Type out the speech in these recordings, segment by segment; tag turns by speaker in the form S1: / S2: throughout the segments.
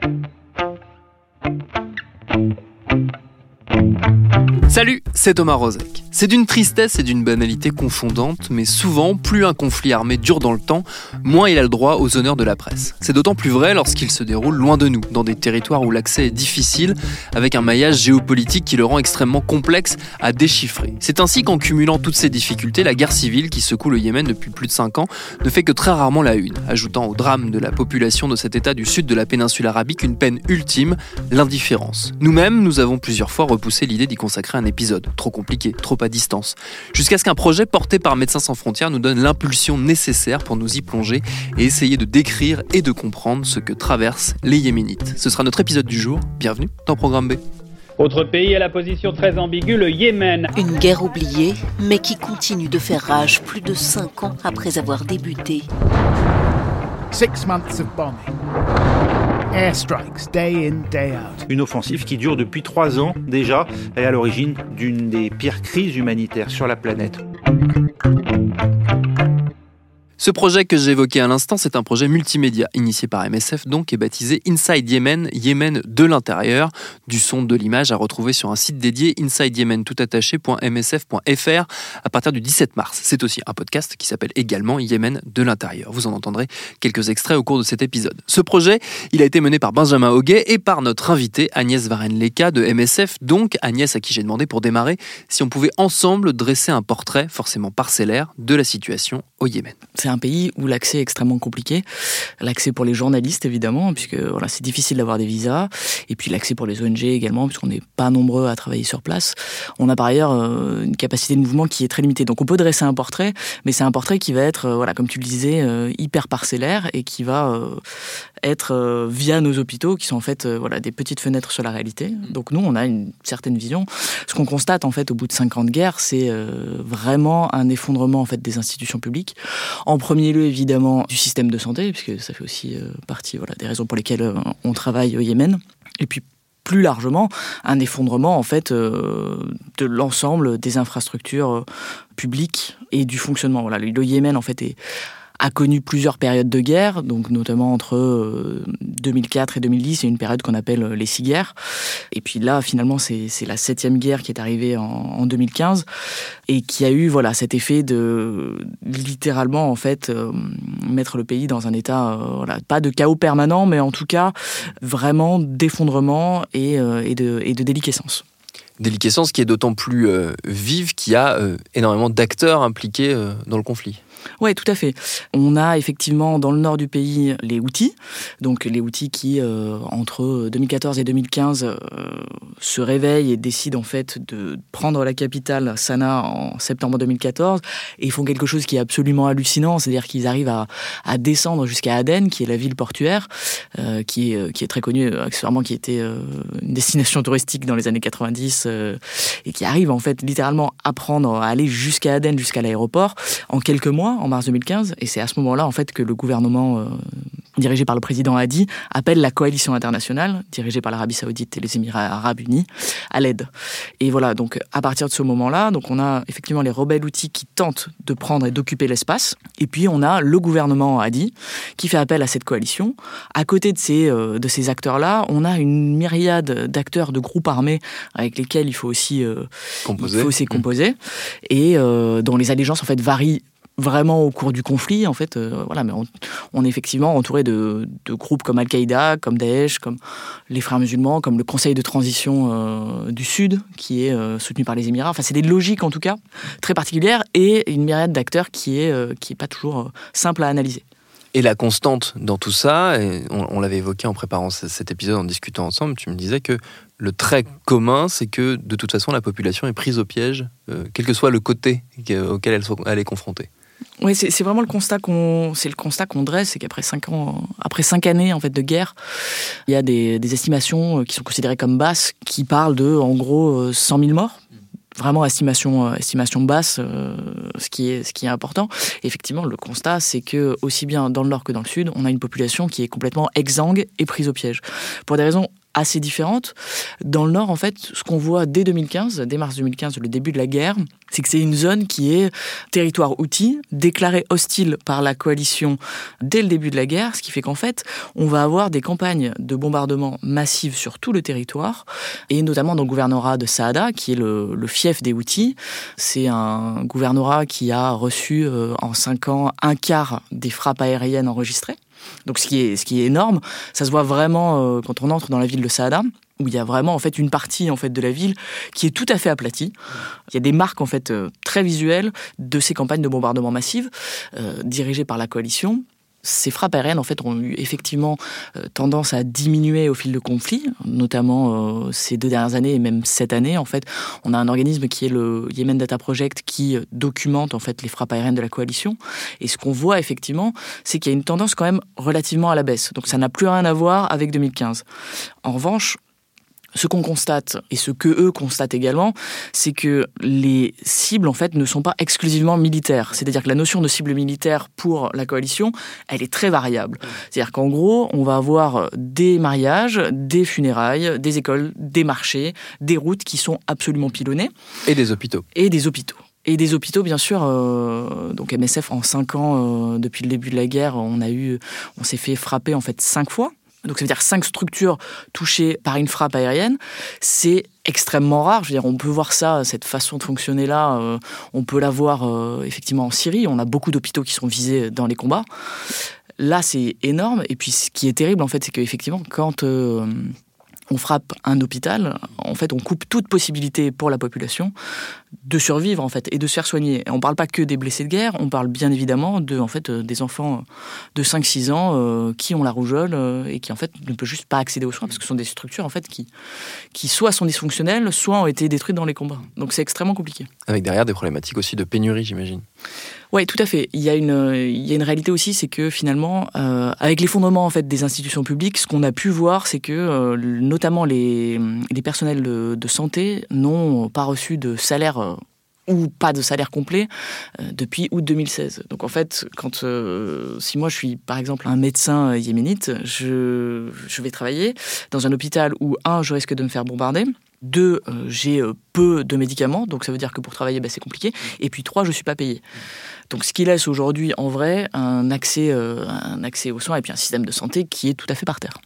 S1: Thank you.
S2: Salut, c'est Thomas Rozek. C'est d'une tristesse et d'une banalité confondantes, mais souvent, plus un conflit armé dure dans le temps, moins il a le droit aux honneurs de la presse. C'est d'autant plus vrai lorsqu'il se déroule loin de nous, dans des territoires où l'accès est difficile, avec un maillage géopolitique qui le rend extrêmement complexe à déchiffrer. C'est ainsi qu'en cumulant toutes ces difficultés, la guerre civile qui secoue le Yémen depuis plus de 5 ans ne fait que très rarement la une, ajoutant au drame de la population de cet état du sud de la péninsule arabique une peine ultime, l'indifférence. Nous-mêmes, nous avons plusieurs fois repoussé l'idée d'y consacrer un épisode, trop compliqué, trop à distance, jusqu'à ce qu'un projet porté par Médecins sans frontières nous donne l'impulsion nécessaire pour nous y plonger et essayer de décrire et de comprendre ce que traversent les Yéménites. Ce sera notre épisode du jour, bienvenue dans Programme B.
S3: Autre pays à la position très ambiguë, le Yémen.
S4: Une guerre oubliée, mais qui continue de faire rage plus de cinq ans après avoir débuté.
S5: Six months of bombing. Airstrikes, day in, day out.
S6: Une offensive qui dure depuis trois ans déjà et à l'origine d'une des pires crises humanitaires sur la planète.
S2: Ce projet que j'évoquais à l'instant, c'est un projet multimédia initié par MSF donc et baptisé Inside Yemen, Yemen de l'intérieur, du son de l'image à retrouver sur un site dédié insideyemen.msf.fr à partir du 17 mars. C'est aussi un podcast qui s'appelle également Yemen de l'intérieur. Vous en entendrez quelques extraits au cours de cet épisode. Ce projet, il a été mené par Benjamin Hoguet et par notre invité Agnès Varenne-Leca de MSF. Donc Agnès à qui j'ai demandé pour démarrer si on pouvait ensemble dresser un portrait forcément parcellaire de la situation au Yémen.
S7: C'est un pays où l'accès est extrêmement compliqué. L'accès pour les journalistes, évidemment, puisque voilà, c'est difficile d'avoir des visas. Et puis l'accès pour les ONG également, puisqu'on n'est pas nombreux à travailler sur place. On a par ailleurs euh, une capacité de mouvement qui est très limitée. Donc on peut dresser un portrait, mais c'est un portrait qui va être, euh, voilà, comme tu le disais, euh, hyper parcellaire et qui va être via nos hôpitaux, qui sont en fait voilà, des petites fenêtres sur la réalité. Donc nous, on a une certaine vision. Ce qu'on constate en fait au bout de 50 guerres, c'est vraiment un effondrement en fait des institutions publiques. En premier lieu, évidemment, du système de santé, puisque ça fait aussi euh, partie voilà, des raisons pour lesquelles euh, on travaille au Yémen. Et puis, plus largement, un effondrement en fait euh, de l'ensemble des infrastructures publiques et du fonctionnement. Voilà, le Yémen en fait est a connu plusieurs périodes de guerre, donc notamment entre 2004 euh, et 2010, c'est une période qu'on appelle euh, les six guerres. Et puis là, finalement, c'est la septième guerre qui est arrivée en, 2015 et qui a eu voilà cet effet de littéralement en fait euh, mettre le pays dans un état pas de chaos permanent, mais en tout cas vraiment d'effondrement et, et, de, et de déliquescence
S2: déliquescence qui est d'autant plus vive qu'il y a énormément d'acteurs impliqués dans le conflit.
S7: Oui, tout à fait. On a effectivement dans le nord du pays les outils, donc les outils qui, euh, entre 2014 et 2015, euh, se réveillent et décident en fait de prendre la capitale, Sanaa, en septembre 2014, et font quelque chose qui est absolument hallucinant, c'est-à-dire qu'ils arrivent à, descendre jusqu'à Aden, qui est la ville portuaire, euh, qui, est, qui est très connue, accessoirement, qui était une destination touristique dans les années 90, et qui arrive en fait littéralement à prendre, à aller jusqu'à Aden, jusqu'à l'aéroport, en quelques mois en mars 2015, et c'est à ce moment-là en fait que le gouvernement euh, dirigé par le président Hadi appelle la coalition internationale dirigée par l'Arabie Saoudite et les Émirats Arabes Unis à l'aide. Et voilà, donc à partir de ce moment-là, donc on a effectivement les rebelles outils qui tentent de prendre et d'occuper l'espace, et puis on a le gouvernement Hadi qui fait appel à cette coalition. À côté de ces euh, de ces acteurs-là, on a une myriade d'acteurs de groupes armés avec lesquels il faut aussi
S2: euh, composer,
S7: il faut aussi composer et dont les allégeances en fait varient vraiment au cours du conflit, en fait, euh, voilà, mais on, est effectivement entouré de, groupes comme Al-Qaïda, comme Daesh, comme les Frères musulmans, comme le Conseil de transition euh, du Sud, qui est euh, soutenu par les Émirats. Enfin, c'est des logiques en tout cas très particulières et une myriade d'acteurs qui est qui pas toujours simple à analyser.
S2: Et la constante dans tout ça, et on, l'avait évoqué en préparant cet épisode, en discutant ensemble, tu me disais que le trait commun, c'est que de toute façon, la population est prise au piège, quel que soit le côté auquel elle est confrontée.
S7: Oui, c'est vraiment le constat qu'on c'est le constat qu'on dresse, c'est qu'après cinq ans, après cinq années en fait de guerre, il y a des, estimations qui sont considérées comme basses, qui parlent de en gros 100 000 morts vraiment estimation, estimation basse, ce, qui est, ce qui est important. effectivement, le constat, c'est que aussi bien dans le nord que dans le sud, on a une population qui est complètement exsangue et prise au piège. Pour des raisons assez différentes. Dans le Nord, en fait, ce qu'on voit dès 2015, dès mars 2015, le début de la guerre, c'est que c'est une zone qui est territoire outil, déclaré hostile par la coalition dès le début de la guerre, ce qui fait qu'en fait, on va avoir des campagnes de bombardement massives sur tout le territoire, et notamment dans le gouvernorat de Saada, qui est le, fief des outils. C'est un gouvernorat qui a reçu euh, en cinq ans un quart des frappes aériennes enregistrées. Donc ce qui est, ce qui est énorme, ça se voit vraiment euh, quand on entre dans la ville de Saada où il y a vraiment en fait une partie en fait de la ville qui est tout à fait aplatie. Il y a des marques en fait euh, très visuelles de ces campagnes de bombardement massives euh, dirigées par la coalition ces frappes aériennes en fait ont eu effectivement euh, tendance à diminuer au fil de conflit, notamment euh, ces deux dernières années et même cette année en fait. On a un organisme qui est le Yemen Data Project qui euh, documente en fait les frappes aériennes de la coalition. Et ce qu'on voit effectivement, c'est qu'il y a une tendance quand même relativement à la baisse. Donc ça n'a plus rien à voir avec 2015. En revanche, ce qu'on constate et ce que eux constatent également, c'est que les cibles en fait ne sont pas exclusivement militaires. C'est-à-dire que la notion de cible militaire pour la coalition, elle est très variable. C'est-à-dire qu'en gros, on va avoir des mariages, des funérailles, des écoles, des marchés, des routes qui sont absolument pilonnées.
S2: Et des hôpitaux.
S7: Et des hôpitaux. Et des hôpitaux, bien sûr. Euh, donc MSF, en cinq ans, euh, depuis le début de la guerre, on a eu, on s'est fait frapper en fait cinq fois. Donc ça veut dire cinq structures touchées par une frappe aérienne. C'est extrêmement rare. Je veux dire, on peut voir ça, cette façon de fonctionner là. Euh, on peut la voir euh, effectivement en Syrie. On a beaucoup d'hôpitaux qui sont visés dans les combats. Là, c'est énorme. Et puis, ce qui est terrible, en fait, c'est qu'effectivement, quand euh, on frappe un hôpital, en fait, on coupe toute possibilité pour la population de survivre en fait et de se faire soigner. On ne parle pas que des blessés de guerre, on parle bien évidemment de en fait euh, des enfants de 5-6 ans euh, qui ont la rougeole euh, et qui en fait ne peuvent juste pas accéder aux soins parce que ce sont des structures en fait qui qui soit sont dysfonctionnelles, soit ont été détruites dans les combats. Donc c'est extrêmement compliqué.
S2: Avec derrière des problématiques aussi de pénurie, j'imagine.
S7: Oui, tout à fait. Il y a une, il y a une réalité aussi, c'est que finalement, euh, avec l'effondrement en fait des institutions publiques, ce qu'on a pu voir, c'est que euh, notamment les, personnels de, santé n'ont pas reçu de salaire euh, ou pas de salaire complet depuis août 2016. Donc en fait, quand euh, si moi je suis par exemple un médecin yéménite, je, je vais travailler dans un hôpital où un, je risque de me faire bombarder. Deux, j'ai peu de médicaments, donc ça veut dire que pour travailler, ben, c'est compliqué. Et puis trois, je suis pas payé. Donc ce qui laisse aujourd'hui en vrai un accès, euh, un accès aux soins et puis un système de santé qui est tout à fait par terre.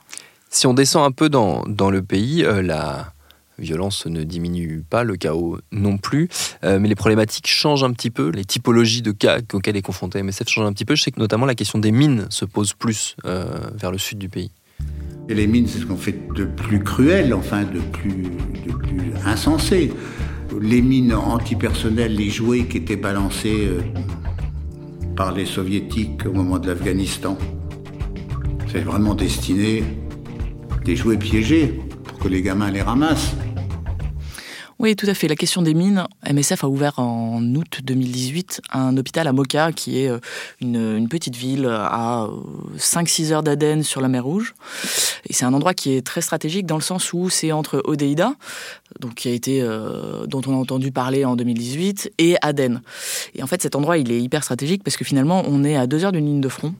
S2: Si on descend un peu dans, le pays, euh, la violence ne diminue pas, le chaos non plus, euh, mais les problématiques changent un petit peu, les typologies de cas auxquelles est confronté MSF changent un petit peu. Je sais que notamment la question des mines se pose plus vers le sud du pays.
S8: Et les mines, c'est ce qu'on fait de plus cruel, enfin de plus, de plus insensé. Les mines antipersonnelles, les jouets qui étaient balancés par les soviétiques au moment de l'Afghanistan. C'est vraiment destiné des jouets piégés pour que les gamins les ramassent.
S7: Oui, tout à fait. La question des mines, MSF a ouvert en août 2018 un hôpital à Moka, qui est euh, une, petite ville à 5-6 euh, heures d'Aden sur la mer Rouge. Et c'est un endroit qui est très stratégique dans le sens où c'est entre Odeida, donc qui a été, euh, dont on a entendu parler en 2018, et Aden. Et en fait, cet endroit, il est hyper stratégique parce que finalement, on est à deux heures d'une ligne de front.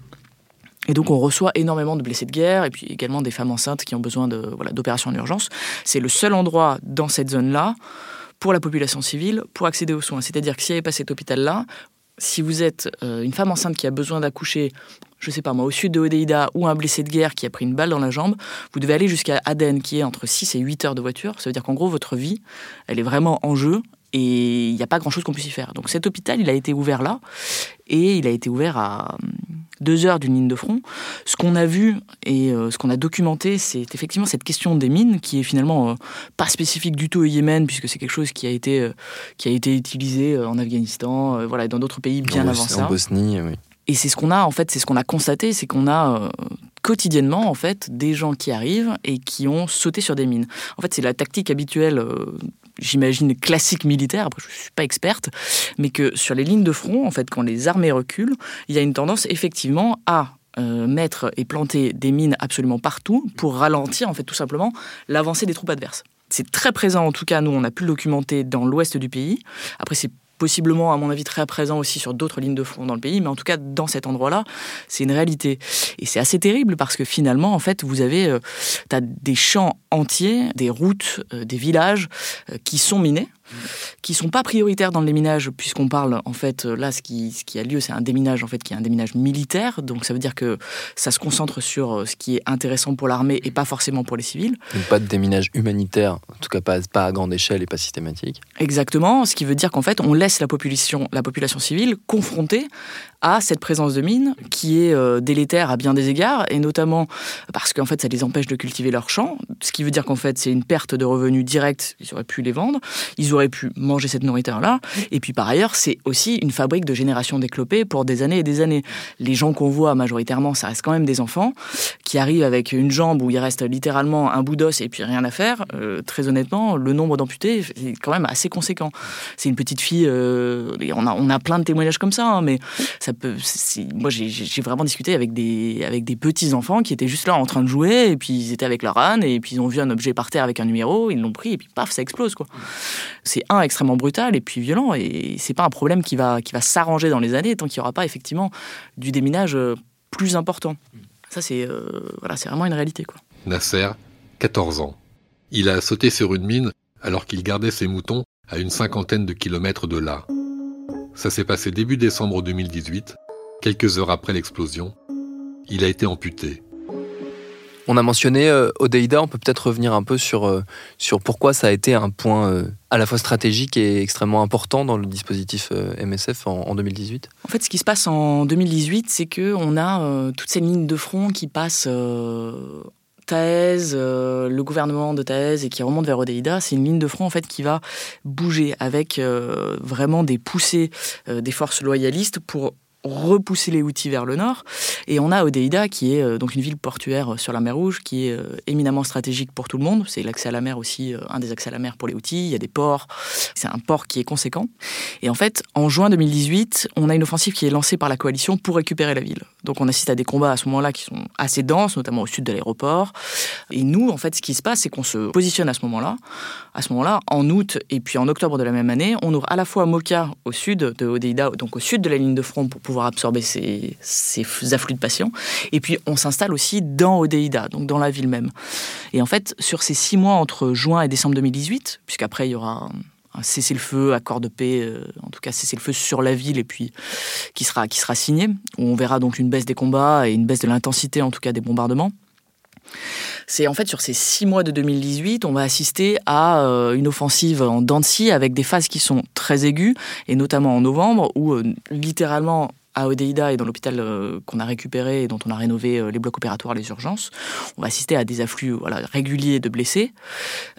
S7: Et donc on reçoit énormément de blessés de guerre et puis également des femmes enceintes qui ont besoin de voilà d'opérations en urgence. C'est le seul endroit dans cette zone-là pour la population civile pour accéder aux soins. C'est-à-dire que s'il n'y avait pas cet hôpital-là, si vous êtes euh, une femme enceinte qui a besoin d'accoucher, je sais pas moi, au sud de Odeida ou un blessé de guerre qui a pris une balle dans la jambe, vous devez aller jusqu'à Aden qui est entre 6 et 8 heures de voiture. Ça veut dire qu'en gros votre vie, elle est vraiment en jeu et il n'y a pas grand-chose qu'on puisse y faire. Donc cet hôpital, il a été ouvert là et il a été ouvert à deux heures d'une ligne de front. Ce qu'on a vu et euh, ce qu'on a documenté, c'est effectivement cette question des mines qui est finalement euh, pas spécifique du tout au Yémen puisque c'est quelque chose qui a été euh, qui a été utilisé en Afghanistan, voilà, dans d'autres pays bien avant ça.
S2: En Bosnie, oui.
S7: Et c'est ce qu'on a en fait, c'est ce qu'on a constaté, c'est qu'on a quotidiennement en fait des gens qui arrivent et qui ont sauté sur des mines. En fait, c'est la tactique habituelle j'imagine, classique militaire, après je ne suis pas experte, mais que sur les lignes de front, en fait, quand les armées reculent, il y a une tendance effectivement à euh, mettre et planter des mines absolument partout pour ralentir, en fait, tout simplement, l'avancée des troupes adverses. C'est très présent, en tout cas, nous, on a pu le documenter dans l'ouest du pays. Après, c'est possiblement, à mon avis, très présent aussi sur d'autres lignes de front dans le pays, mais en tout cas, dans cet endroit-là, c'est une réalité. Et c'est assez terrible parce que finalement, en fait, vous avez euh, des champs entiers, des routes, euh, des villages euh, qui sont minés qui sont pas prioritaires dans le déminage, puisqu'on parle, en fait, là, ce qui, ce qui a lieu, c'est un déminage, en fait, qui est un déminage militaire. Donc, ça veut dire que ça se concentre sur euh, ce qui est intéressant pour l'armée et pas forcément pour les civils.
S2: Donc, pas de déminage humanitaire, en tout cas pas, pas à grande échelle et pas systématique.
S7: Exactement, ce qui veut dire qu'en fait, on laisse la population, la population civile confrontée à cette présence de mines qui est euh, délétère à bien des égards, et notamment parce qu'en fait, ça les empêche de cultiver leurs champs, ce qui veut dire qu'en fait, c'est une perte de revenus directs, ils auraient pu les vendre, ils auraient pu manger cette nourriture-là, et puis par ailleurs, c'est aussi une fabrique de génération déclopée pour des années et des années. Les gens qu'on voit majoritairement, ça reste quand même des enfants qui arrivent avec une jambe où il reste littéralement un bout d'os et puis rien à faire. Euh, très honnêtement, le nombre d'amputés est quand même assez conséquent. C'est une petite fille, euh, on, a, on a plein de témoignages comme ça, hein, mais ça moi, j'ai vraiment discuté avec des, avec des petits enfants qui étaient juste là en train de jouer, et puis ils étaient avec leur âne, et puis ils ont vu un objet par terre avec un numéro, ils l'ont pris, et puis paf, ça explose, quoi. C'est un extrêmement brutal et puis violent, et c'est pas un problème qui va, qui va s'arranger dans les années tant qu'il n'y aura pas effectivement du déminage euh, plus important. Ça, c'est euh, voilà, vraiment une réalité, quoi.
S9: Nasser, 14 ans. Il a sauté sur une mine alors qu'il gardait ses moutons à une cinquantaine de kilomètres de là. Ça s'est passé début décembre 2018, quelques heures après l'explosion. Il a été amputé.
S2: On a mentionné euh, Odeida, on peut peut-être revenir un peu sur, euh, sur pourquoi ça a été un point euh, à la fois stratégique et extrêmement important dans le dispositif MSF en, 2018
S7: En fait, ce qui se passe en 2018, c'est qu'on a toutes ces lignes de front qui passent Taez, euh, le gouvernement de Taez et qui remonte vers Odeida, c'est une ligne de front en fait qui va bouger avec euh, vraiment des poussées euh, des forces loyalistes pour repousser les outils vers le nord. Et on a Odeida, qui est euh, donc une ville portuaire euh, sur la mer Rouge, qui est euh, éminemment stratégique pour tout le monde. C'est l'accès à la mer aussi, un des accès à la mer pour les outils. Il y a des ports. C'est un port qui est conséquent. Et en fait, en juin 2018, on a une offensive qui est lancée par la coalition pour récupérer la ville. Donc on assiste à des combats à ce moment-là qui sont assez denses, notamment au sud de l'aéroport. Et nous, en fait, ce qui se passe, c'est qu'on se positionne à ce moment-là. À ce moment-là, en août et puis en octobre de la même année, on ouvre à la fois Moka au sud de Odeida, donc au sud de la ligne de front pour pouvoir absorber ces, afflux de patients. Et puis, on s'installe aussi dans Odeida, donc dans la ville même. Et en fait, sur ces six mois entre juin et décembre 2018, puisqu'après, il y aura un cessez-le-feu, accord de paix, euh, en tout cas cessez-le-feu sur la ville et puis qui sera, qui sera signé, où on verra donc une baisse des combats et une baisse de l'intensité en tout cas des bombardements. C'est en fait sur ces six mois de 2018, on va assister à euh, une offensive en Dancy avec des phases qui sont très aiguës, et notamment en novembre, où euh, littéralement à Odeida et dans l'hôpital euh, qu'on a récupéré et dont on a rénové les blocs opératoires, les urgences, on va assister à des afflux réguliers de blessés,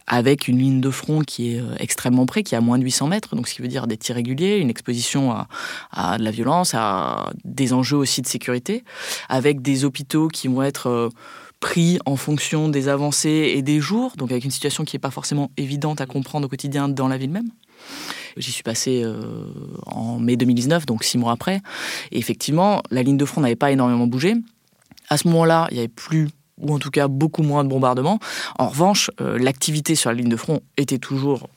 S7: avec une ligne de front qui est extrêmement près, qui est à moins de 800 mètres, donc ce qui veut dire des tirs réguliers, une exposition à, à de la violence, à des enjeux aussi de sécurité, avec des hôpitaux qui vont être pris en fonction des avancées et des jours, donc avec une situation qui n'est pas forcément évidente à comprendre au quotidien dans la ville même. J'y suis passé euh, en mai 2019, donc six mois après. Et effectivement, la ligne de front n'avait pas énormément bougé. À ce moment-là, il n'y avait plus ou en tout cas beaucoup moins de bombardements. En revanche, euh, l'activité sur la ligne de front était toujours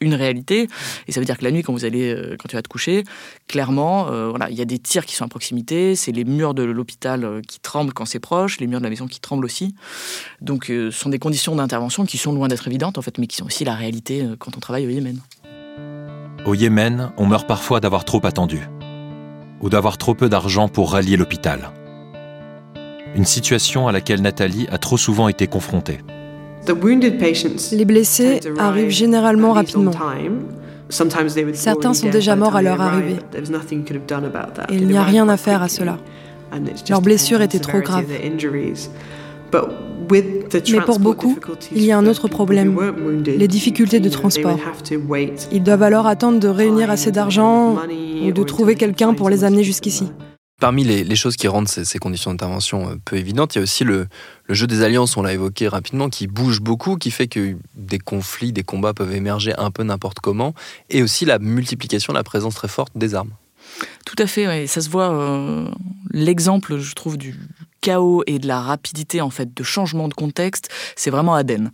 S7: une réalité. Et ça veut dire que la nuit, quand vous allez, euh, quand tu vas te coucher, clairement, voilà, il y a des tirs qui sont à proximité. C'est les murs de l'hôpital qui tremblent quand c'est proche, les murs de la maison qui tremblent aussi. Donc, ce sont des conditions d'intervention qui sont loin d'être évidentes, en fait, mais qui sont aussi la réalité quand on travaille au Yémen.
S10: Au Yémen, on meurt parfois d'avoir trop attendu ou d'avoir trop peu d'argent pour rallier l'hôpital. Une situation à laquelle Nathalie a trop souvent été confrontée.
S11: Les blessés arrivent généralement rapidement. Certains sont déjà morts à leur arrivée. Et il n'y a rien à faire à cela. Leurs blessures étaient trop graves. Mais pour beaucoup, il y a un autre problème, les difficultés de transport. Ils doivent alors attendre de réunir assez d'argent ou de trouver quelqu'un pour les amener jusqu'ici.
S2: Parmi les, choses qui rendent ces, conditions d'intervention euh, peu évidentes, il y a aussi le, jeu des alliances, on l'a évoqué rapidement, qui bouge beaucoup, qui fait que des conflits, des combats peuvent émerger un peu n'importe comment, et aussi la multiplication, la présence très forte des armes.
S7: Tout à fait, ça se voit. Euh, l'exemple, je trouve, du chaos et de la rapidité en fait de changement de contexte, c'est vraiment Aden.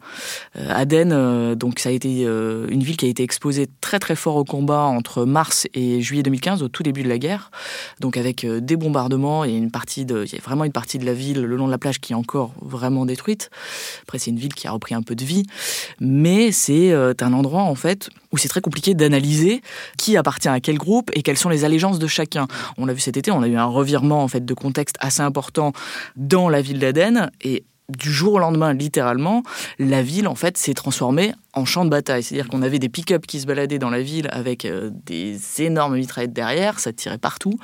S7: Euh, Aden, euh, donc ça a été euh, une ville qui a été exposée très très fort au combat entre mars et juillet 2015, au tout début de la guerre. Donc avec des bombardements et une partie de, il y a vraiment une partie de la ville le long de la plage qui est encore vraiment détruite. Après c'est une ville qui a repris un peu de vie, mais c'est un endroit en fait où c'est très compliqué d'analyser qui appartient à quel groupe et quelles sont les allégeances de chacun. On l'a vu cet été, on a eu un revirement en fait de contexte assez important dans la ville d'Aden et du jour au lendemain, littéralement, la ville en fait s'est transformée en champ de bataille. C'est-à-dire qu'on avait des pick-up qui se baladaient dans la ville avec euh, des énormes mitraillettes derrière, ça tirait partout.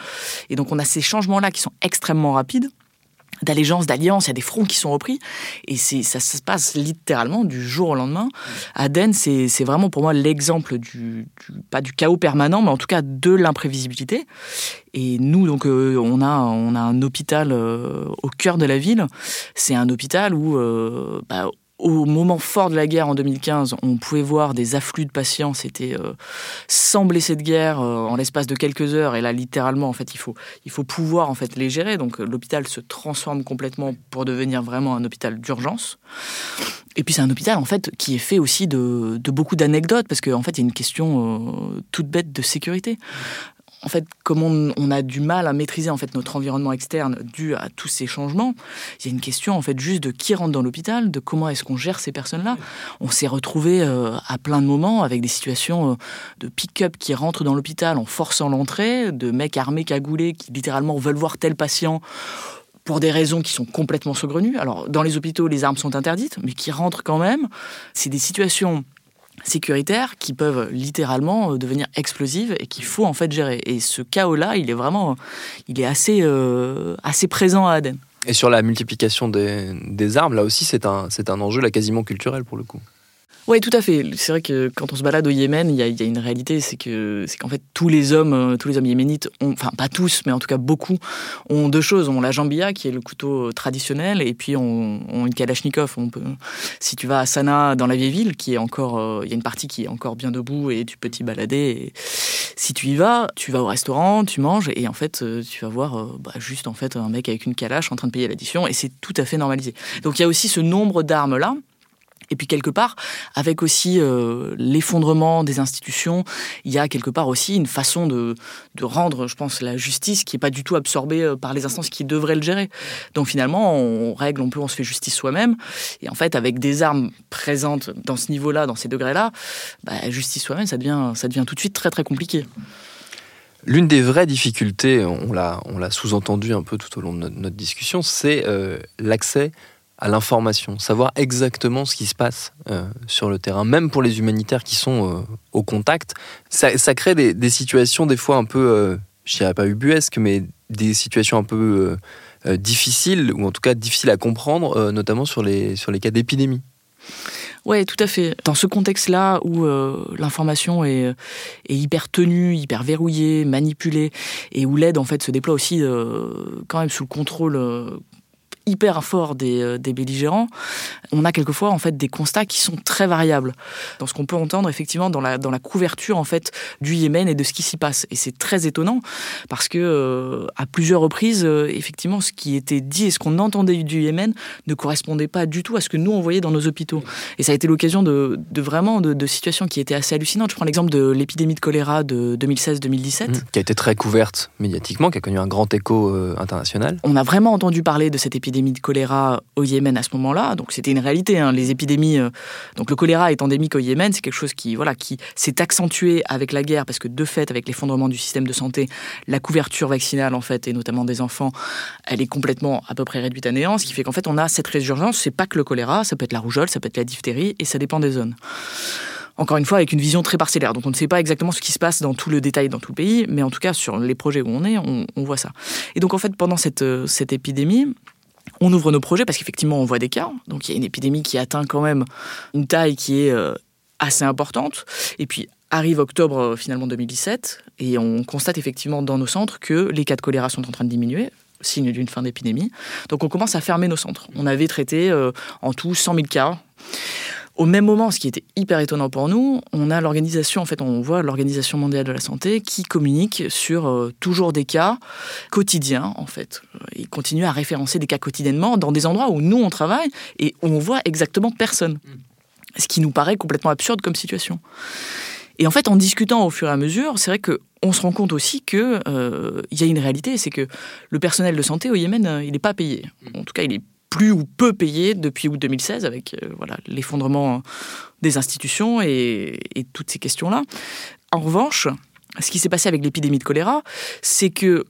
S7: Et donc on a ces changements-là qui sont extrêmement rapides d'allégeance, d'alliance, il y a des fronts qui sont repris, et c'est ça, se passe littéralement du jour au lendemain. Aden, c'est vraiment pour moi l'exemple du, pas du chaos permanent, mais en tout cas de l'imprévisibilité. Et nous, donc, euh, on, a, on a un hôpital euh, au cœur de la ville. C'est un hôpital où, euh, bah, au moment fort de la guerre en 2015, on pouvait voir des afflux de patients. C'était euh, sans blessés de guerre euh, en l'espace de quelques heures. Et là, littéralement, en fait, il faut, il faut pouvoir en fait les gérer. Donc, euh, l'hôpital se transforme complètement pour devenir vraiment un hôpital d'urgence. Et puis c'est un hôpital en fait qui est fait aussi de, beaucoup d'anecdotes parce qu'en fait il y a une question toute bête de sécurité en fait, comme on, a du mal à maîtriser en fait notre environnement externe dû à tous ces changements, il y a une question en fait juste de qui rentre dans l'hôpital, de comment est-ce qu'on gère ces personnes-là. On s'est retrouvé euh, à plein de moments avec des situations euh, de pick-up qui rentrent dans l'hôpital en forçant l'entrée, de mecs armés cagoulés qui littéralement veulent voir tel patient pour des raisons qui sont complètement saugrenues. Alors, dans les hôpitaux, les armes sont interdites, mais qui rentrent quand même. C'est des situations sécuritaires qui peuvent littéralement euh, devenir explosives et qu'il faut en fait gérer. Et ce chaos-là, il est vraiment, il est assez, euh, assez présent à Aden.
S2: Et sur la multiplication des, des armes, là aussi, c'est un, c'est un enjeu là, quasiment culturel pour le coup.
S7: Oui, tout à fait. C'est vrai que quand on se balade au Yémen, il y a, une réalité, c'est que c'est qu'en fait tous les hommes, euh, tous les hommes yéménites, ont, enfin pas tous, mais en tout cas beaucoup, ont deux choses. On la jambia, qui est le couteau traditionnel, et puis on, on une kalachnikov. On peut, si tu vas à Sanaa, dans la vieille ville, qui est encore, euh, il y a une partie qui est encore bien debout et tu peux t'y balader. si tu y vas, tu vas au restaurant, tu manges, et en fait euh, tu vas voir bah, juste en fait un mec avec une calache en train de payer l'addition, et c'est tout à fait normalisé. Donc il y a aussi ce nombre d'armes là et puis quelque part, avec aussi euh, l'effondrement des institutions, il y a quelque part aussi une façon de, rendre, je pense, la justice qui n'est pas du tout absorbée euh, par les instances qui devraient le gérer. Donc finalement, on règle, on peut, on se fait justice soi-même. Et en fait, avec des armes présentes dans ce niveau-là, dans ces degrés-là, bah, justice soi-même, ça devient, ça devient tout de suite très très compliqué.
S2: L'une des vraies difficultés, on l'a, on l'a sous-entendu un peu tout au long de notre, discussion, c'est euh, l'accès à l'information, savoir exactement ce qui se passe euh, sur le terrain, même pour les humanitaires qui sont euh, au contact. Ça, crée des, situations des fois un peu, euh, je dirais pas ubuesques, mais des situations un peu difficiles, ou en tout cas difficiles à comprendre, notamment sur les, sur les cas d'épidémie.
S7: Oui, tout à fait. Dans ce contexte-là où l'information est, est, hyper tenue, hyper verrouillée, manipulée, et où l'aide en fait se déploie aussi quand même sous le contrôle hyper fort des, euh, des, belligérants, on a quelquefois en fait des constats qui sont très variables dans ce qu'on peut entendre effectivement dans la, dans la couverture en fait du Yémen et de ce qui s'y passe. Et c'est très étonnant parce que euh, à plusieurs reprises, euh, effectivement, ce qui était dit et ce qu'on entendait du Yémen ne correspondait pas du tout à ce que nous on voyait dans nos hôpitaux. Et ça a été l'occasion de, de, vraiment de, de, situations qui étaient assez hallucinantes. Je prends l'exemple de l'épidémie de choléra de 2016-2017, mmh.
S2: qui a été très couverte médiatiquement, qui a connu un grand écho international.
S7: On a vraiment entendu parler de cette épidémie de choléra au Yémen à ce moment-là. Donc c'était une réalité. Hein. Les épidémies, euh, donc le choléra est endémique au Yémen, c'est quelque chose qui voilà qui s'est accentué avec la guerre parce que de fait, avec l'effondrement du système de santé, la couverture vaccinale en fait et notamment des enfants, elle est complètement à peu près réduite à néant. Ce qui fait qu'en fait on a cette résurgence. C'est pas que le choléra, ça peut être la rougeole, ça peut être la diphtérie et ça dépend des zones encore une fois, avec une vision très parcellaire. Donc on ne sait pas exactement ce qui se passe dans tout le détail dans tout le pays, mais en tout cas, sur les projets où on est, on, on voit ça. Et donc en fait, pendant cette, euh, cette épidémie, on ouvre nos projets parce qu'effectivement, on voit des cas. Donc, il y a une épidémie qui atteint quand même une taille qui est euh, assez importante. Et puis, Arrive octobre finalement 2017 et on constate effectivement dans nos centres que les cas de choléra sont en train de diminuer signe d'une fin d'épidémie. Donc on commence à fermer nos centres. On avait traité en tout 100 000 cas. Au même moment, ce qui était hyper étonnant pour nous, on a l'organisation, en fait, on voit l'Organisation mondiale de la santé qui communique sur euh, toujours des cas quotidiens, en fait. Ils continuent à référencer des cas quotidiennement dans des endroits où nous on travaille et où on voit exactement personne. Mm. Ce qui nous paraît complètement absurde comme situation. Et en fait, en discutant au fur et à mesure, c'est vrai que on se rend compte aussi que euh, il y a une réalité, c'est que le personnel de santé au Yémen, euh, il n'est pas payé. Mm. En tout cas, il est plus ou peu payé depuis août 2016 avec euh, voilà l'effondrement des institutions et, toutes ces questions-là. En revanche, ce qui s'est passé avec l'épidémie de choléra, c'est que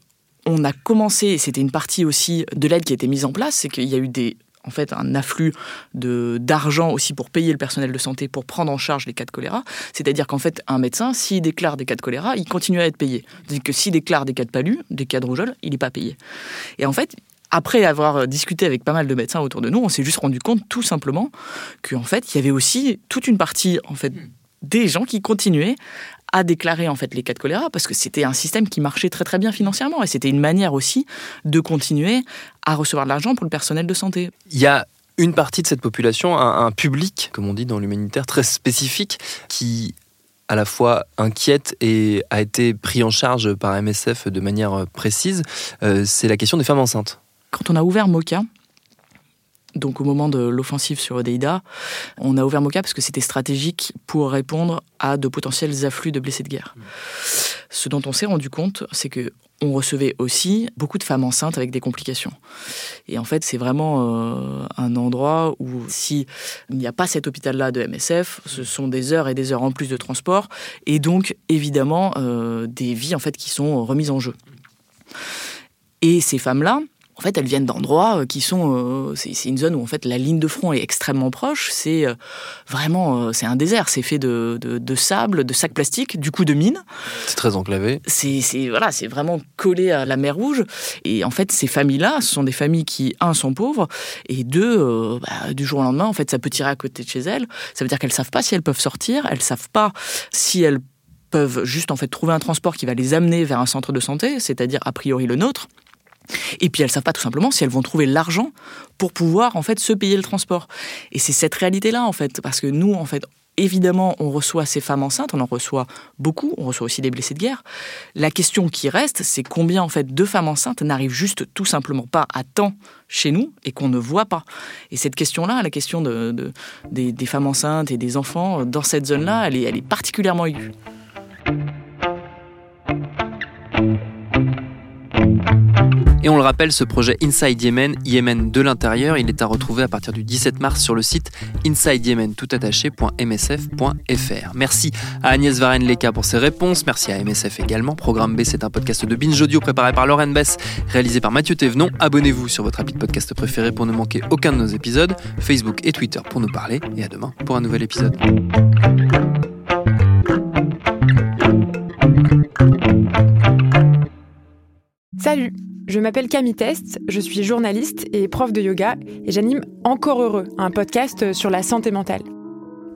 S7: on a commencé, c'était une partie aussi de l'aide qui a été mise en place, c'est qu'il y a eu des en fait un afflux d'argent aussi pour payer le personnel de santé pour prendre en charge les cas de choléra. C'est-à-dire qu'en fait, un médecin, s'il déclare des cas de choléra, il continue à être payé. C'est-à-dire que s'il déclare des cas de palu, des cas de rougeole, il n'est pas payé. Et en fait, après avoir discuté avec pas mal de médecins autour de nous, on s'est juste rendu compte tout simplement qu'en fait, il y avait aussi toute une partie en fait des gens qui continuaient à déclarer en fait les cas de choléra parce que c'était un système qui marchait très très bien financièrement et c'était une manière aussi de continuer à recevoir de l'argent pour le personnel de santé.
S2: Il y a une partie de cette population, un, public, comme on dit dans l'humanitaire, très spécifique, qui à la fois inquiète et a été pris en charge par MSF de manière précise, euh, c'est la question des femmes enceintes.
S7: Quand on a ouvert Moka, donc au moment de l'offensive sur Odeida, on a ouvert Moka parce que c'était stratégique pour répondre à de potentiels afflux de blessés de guerre. Ce dont on s'est rendu compte, c'est que on recevait aussi beaucoup de femmes enceintes avec des complications. Et en fait, c'est vraiment euh, un endroit où s'il n'y a pas cet hôpital-là de MSF, ce sont des heures et des heures en plus de transport, et donc évidemment euh, des vies en fait qui sont remises en jeu. Et ces femmes-là, en fait, elles viennent d'endroits euh, qui sont. Euh, c'est une zone où en fait la ligne de front est extrêmement proche. C'est euh, vraiment, c'est un désert. C'est fait de, de, sable, de sacs plastiques, du coup de mines.
S2: C'est très enclavé.
S7: C'est voilà, c'est vraiment collé à la mer Rouge. Et en fait, ces familles-là, ce sont des familles qui un sont pauvres et deux, bah, du jour au lendemain, en fait, ça peut tirer à côté de chez elles. Ça veut dire qu'elles savent pas si elles peuvent sortir. Elles savent pas si elles peuvent juste en fait trouver un transport qui va les amener vers un centre de santé, c'est-à-dire a priori le nôtre. Et puis elles savent pas tout simplement si elles vont trouver l'argent pour pouvoir en fait se payer le transport. Et c'est cette réalité-là en fait, parce que nous en fait, évidemment, on reçoit ces femmes enceintes, on en reçoit beaucoup, on reçoit aussi des blessés de guerre. La question qui reste, c'est combien en fait de femmes enceintes n'arrivent juste tout simplement pas à temps chez nous et qu'on ne voit pas. Et cette question-là, la question de, des, des, femmes enceintes et des enfants dans cette zone-là, elle est, elle est particulièrement aiguë.
S2: Et on le rappelle, ce projet Inside Yemen, Yemen de l'intérieur, il est à retrouver à partir du 17 mars sur le site insideyemen.msf.fr. Merci à Agnès Varenne-Leka pour ses réponses. Merci à MSF également. Programme B, c'est un podcast de Binge Audio préparé par Lauren Bess, réalisé par Mathieu Thévenon. Abonnez-vous sur votre appli de podcast préféré pour ne manquer aucun de nos épisodes. Facebook et Twitter pour nous parler. Et à demain pour un nouvel épisode.
S11: Salut je m'appelle Camille Test, je suis journaliste et prof de yoga et j'anime Encore Heureux, un podcast sur la santé mentale.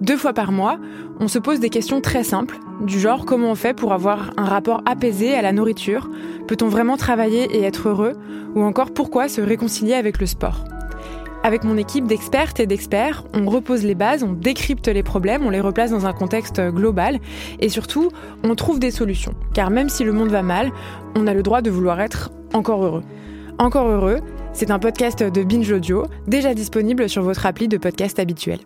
S11: Deux fois par mois, on se pose des questions très simples, du genre comment on fait pour avoir un rapport apaisé à la nourriture, peut-on vraiment travailler et être heureux, ou encore pourquoi se réconcilier avec le sport. Avec mon équipe d'expertes et d'experts, on repose les bases, on décrypte les problèmes, on les replace dans un contexte global et surtout, on trouve des solutions. Car même si le monde va mal, on a le droit de vouloir être encore heureux. Encore heureux, c'est un podcast de Binge Audio, déjà disponible sur votre appli de podcast habituel.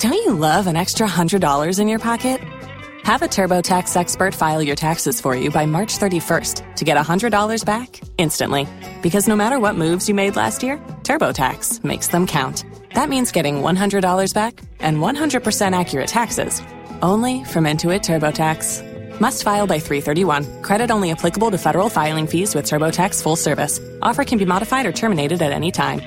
S12: Don't you love an extra $100 in your pocket? Have a TurboTax expert file your taxes for you by March 31st to get $100 back instantly. Because no matter what moves you made last year, TurboTax makes them count. That means getting $100 back and 100% accurate taxes only from Intuit TurboTax. Must file by 331. Credit only applicable to federal filing fees with TurboTax full service. Offer can be modified or terminated at any time.